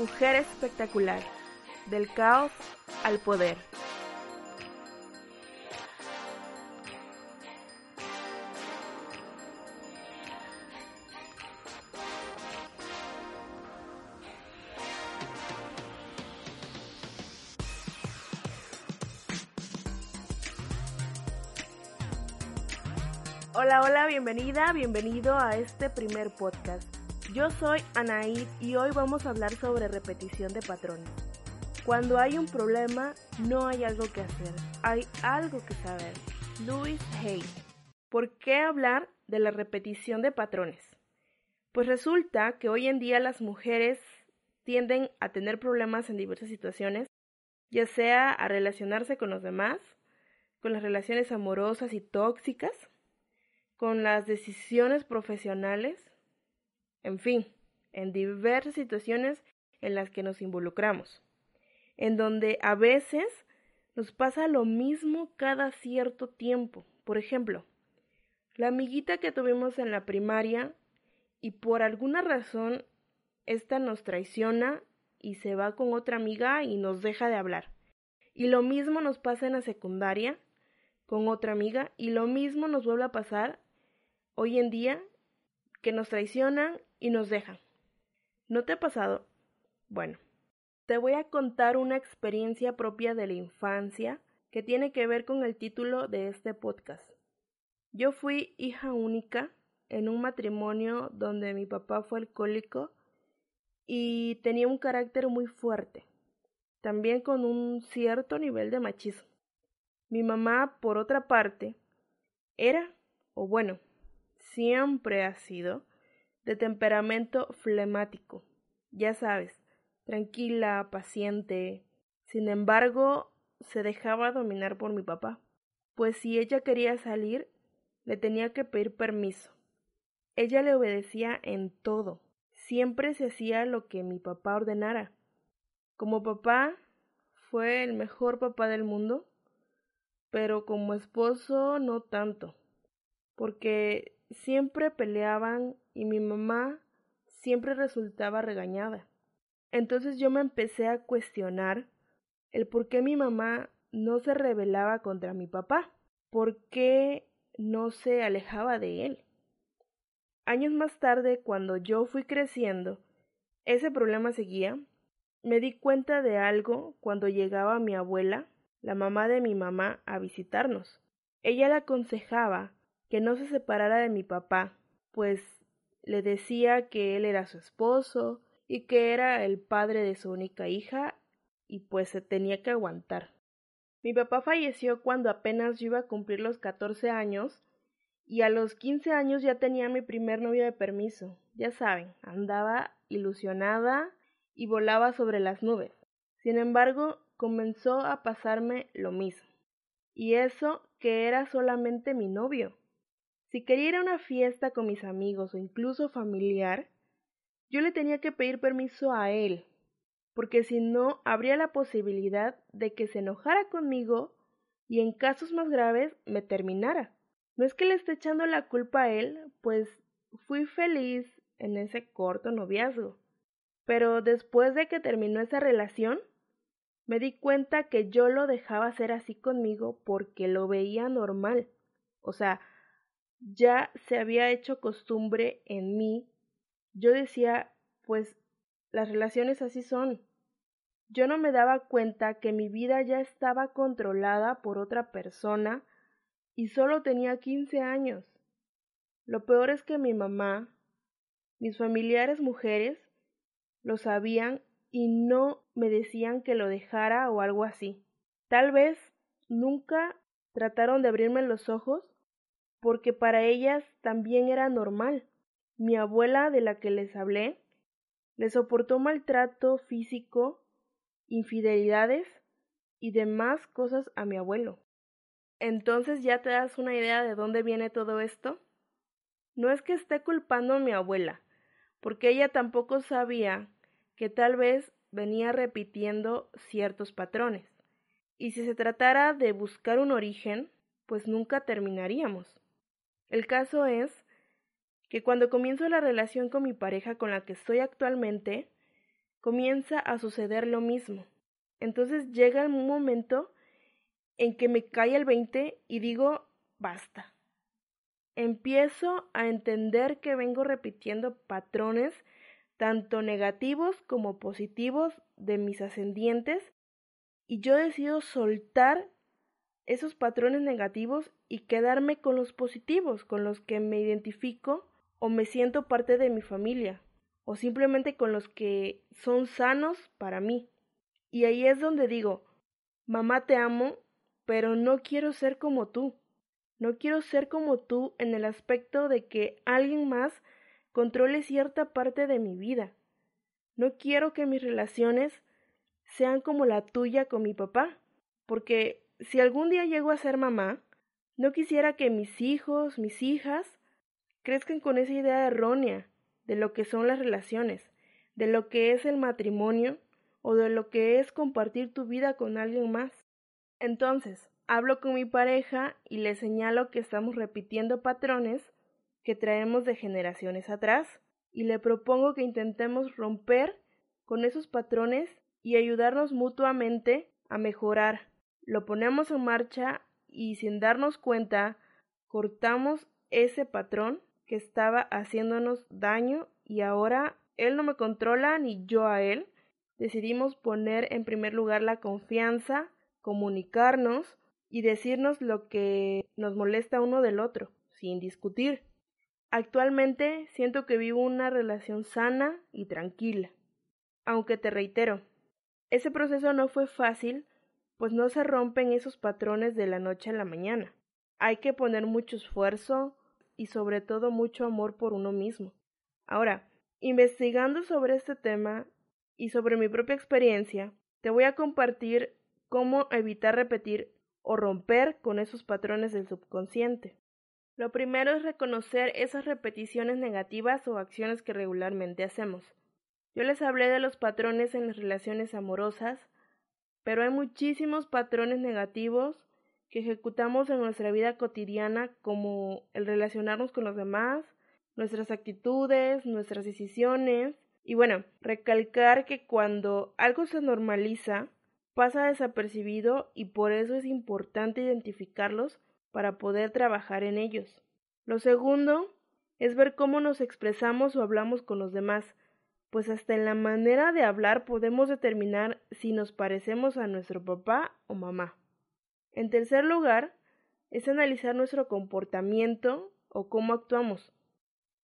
Mujer espectacular, del caos al poder. Hola, hola, bienvenida, bienvenido a este primer podcast. Yo soy Anaid y hoy vamos a hablar sobre repetición de patrones. Cuando hay un problema, no hay algo que hacer, hay algo que saber. Louis Hay. ¿Por qué hablar de la repetición de patrones? Pues resulta que hoy en día las mujeres tienden a tener problemas en diversas situaciones, ya sea a relacionarse con los demás, con las relaciones amorosas y tóxicas, con las decisiones profesionales, en fin, en diversas situaciones en las que nos involucramos, en donde a veces nos pasa lo mismo cada cierto tiempo. Por ejemplo, la amiguita que tuvimos en la primaria y por alguna razón esta nos traiciona y se va con otra amiga y nos deja de hablar. Y lo mismo nos pasa en la secundaria con otra amiga y lo mismo nos vuelve a pasar hoy en día que nos traicionan y nos dejan. ¿No te ha pasado? Bueno, te voy a contar una experiencia propia de la infancia que tiene que ver con el título de este podcast. Yo fui hija única en un matrimonio donde mi papá fue alcohólico y tenía un carácter muy fuerte, también con un cierto nivel de machismo. Mi mamá, por otra parte, era, o bueno, siempre ha sido de temperamento flemático. Ya sabes, tranquila, paciente. Sin embargo, se dejaba dominar por mi papá, pues si ella quería salir, le tenía que pedir permiso. Ella le obedecía en todo. Siempre se hacía lo que mi papá ordenara. Como papá, fue el mejor papá del mundo, pero como esposo no tanto, porque siempre peleaban y mi mamá siempre resultaba regañada. Entonces yo me empecé a cuestionar el por qué mi mamá no se rebelaba contra mi papá, por qué no se alejaba de él. Años más tarde, cuando yo fui creciendo, ese problema seguía, me di cuenta de algo cuando llegaba mi abuela, la mamá de mi mamá, a visitarnos. Ella le aconsejaba que no se separara de mi papá, pues le decía que él era su esposo y que era el padre de su única hija y pues se tenía que aguantar. Mi papá falleció cuando apenas yo iba a cumplir los catorce años y a los quince años ya tenía mi primer novio de permiso. Ya saben, andaba ilusionada y volaba sobre las nubes. Sin embargo, comenzó a pasarme lo mismo. Y eso que era solamente mi novio. Si quería ir a una fiesta con mis amigos o incluso familiar, yo le tenía que pedir permiso a él, porque si no habría la posibilidad de que se enojara conmigo y en casos más graves me terminara. No es que le esté echando la culpa a él, pues fui feliz en ese corto noviazgo. Pero después de que terminó esa relación, me di cuenta que yo lo dejaba hacer así conmigo porque lo veía normal. O sea, ya se había hecho costumbre en mí. Yo decía, pues las relaciones así son. Yo no me daba cuenta que mi vida ya estaba controlada por otra persona y solo tenía quince años. Lo peor es que mi mamá, Mis familiares mujeres lo sabían y no me decían que lo dejara o algo así. Tal vez nunca trataron de abrirme los ojos porque para ellas también era normal. Mi abuela de la que les hablé le soportó maltrato físico, infidelidades y demás cosas a mi abuelo. Entonces ya te das una idea de dónde viene todo esto. No es que esté culpando a mi abuela, porque ella tampoco sabía que tal vez venía repitiendo ciertos patrones. Y si se tratara de buscar un origen, pues nunca terminaríamos. El caso es que cuando comienzo la relación con mi pareja con la que estoy actualmente, comienza a suceder lo mismo. Entonces llega un momento en que me cae el 20 y digo, basta. Empiezo a entender que vengo repitiendo patrones tanto negativos como positivos de mis ascendientes y yo decido soltar esos patrones negativos y quedarme con los positivos, con los que me identifico o me siento parte de mi familia, o simplemente con los que son sanos para mí. Y ahí es donde digo, mamá te amo, pero no quiero ser como tú. No quiero ser como tú en el aspecto de que alguien más controle cierta parte de mi vida. No quiero que mis relaciones sean como la tuya con mi papá, porque si algún día llego a ser mamá, no quisiera que mis hijos, mis hijas, crezcan con esa idea errónea de lo que son las relaciones, de lo que es el matrimonio o de lo que es compartir tu vida con alguien más. Entonces, hablo con mi pareja y le señalo que estamos repitiendo patrones que traemos de generaciones atrás y le propongo que intentemos romper con esos patrones y ayudarnos mutuamente a mejorar. Lo ponemos en marcha y sin darnos cuenta cortamos ese patrón que estaba haciéndonos daño y ahora él no me controla ni yo a él. Decidimos poner en primer lugar la confianza comunicarnos y decirnos lo que nos molesta uno del otro, sin discutir. Actualmente siento que vivo una relación sana y tranquila. Aunque te reitero, ese proceso no fue fácil, pues no se rompen esos patrones de la noche a la mañana. Hay que poner mucho esfuerzo y sobre todo mucho amor por uno mismo. Ahora, investigando sobre este tema y sobre mi propia experiencia, te voy a compartir cómo evitar repetir o romper con esos patrones del subconsciente. Lo primero es reconocer esas repeticiones negativas o acciones que regularmente hacemos. Yo les hablé de los patrones en las relaciones amorosas, pero hay muchísimos patrones negativos que ejecutamos en nuestra vida cotidiana como el relacionarnos con los demás, nuestras actitudes, nuestras decisiones y bueno, recalcar que cuando algo se normaliza, pasa desapercibido y por eso es importante identificarlos para poder trabajar en ellos. Lo segundo es ver cómo nos expresamos o hablamos con los demás, pues hasta en la manera de hablar podemos determinar si nos parecemos a nuestro papá o mamá. En tercer lugar, es analizar nuestro comportamiento o cómo actuamos,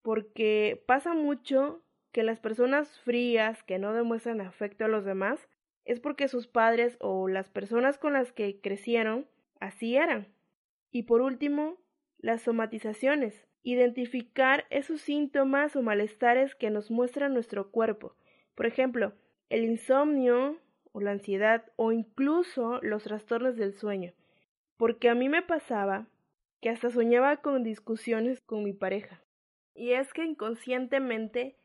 porque pasa mucho que las personas frías que no demuestran afecto a los demás es porque sus padres o las personas con las que crecieron así eran. Y por último, las somatizaciones. Identificar esos síntomas o malestares que nos muestra nuestro cuerpo. Por ejemplo, el insomnio o la ansiedad o incluso los trastornos del sueño. Porque a mí me pasaba que hasta soñaba con discusiones con mi pareja. Y es que inconscientemente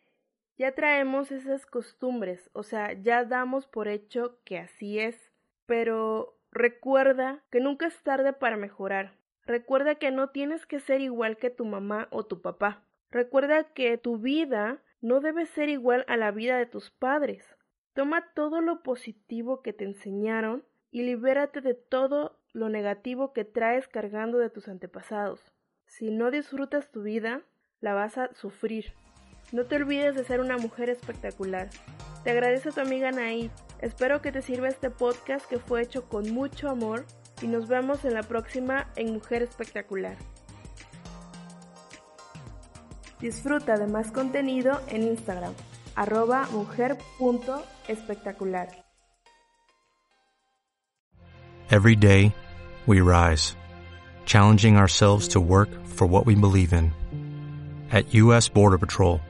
ya traemos esas costumbres, o sea, ya damos por hecho que así es, pero recuerda que nunca es tarde para mejorar. Recuerda que no tienes que ser igual que tu mamá o tu papá. Recuerda que tu vida no debe ser igual a la vida de tus padres. Toma todo lo positivo que te enseñaron y libérate de todo lo negativo que traes cargando de tus antepasados. Si no disfrutas tu vida, la vas a sufrir. No te olvides de ser una mujer espectacular. Te agradezco a tu amiga Naid. Espero que te sirva este podcast que fue hecho con mucho amor y nos vemos en la próxima en Mujer Espectacular. Disfruta de más contenido en Instagram, mujer.espectacular. Every day, we rise, challenging ourselves to work for what we believe in. At U.S. Border Patrol,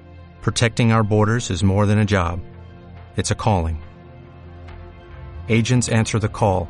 protecting our borders is more than a job, it's a calling. Agents answer the call,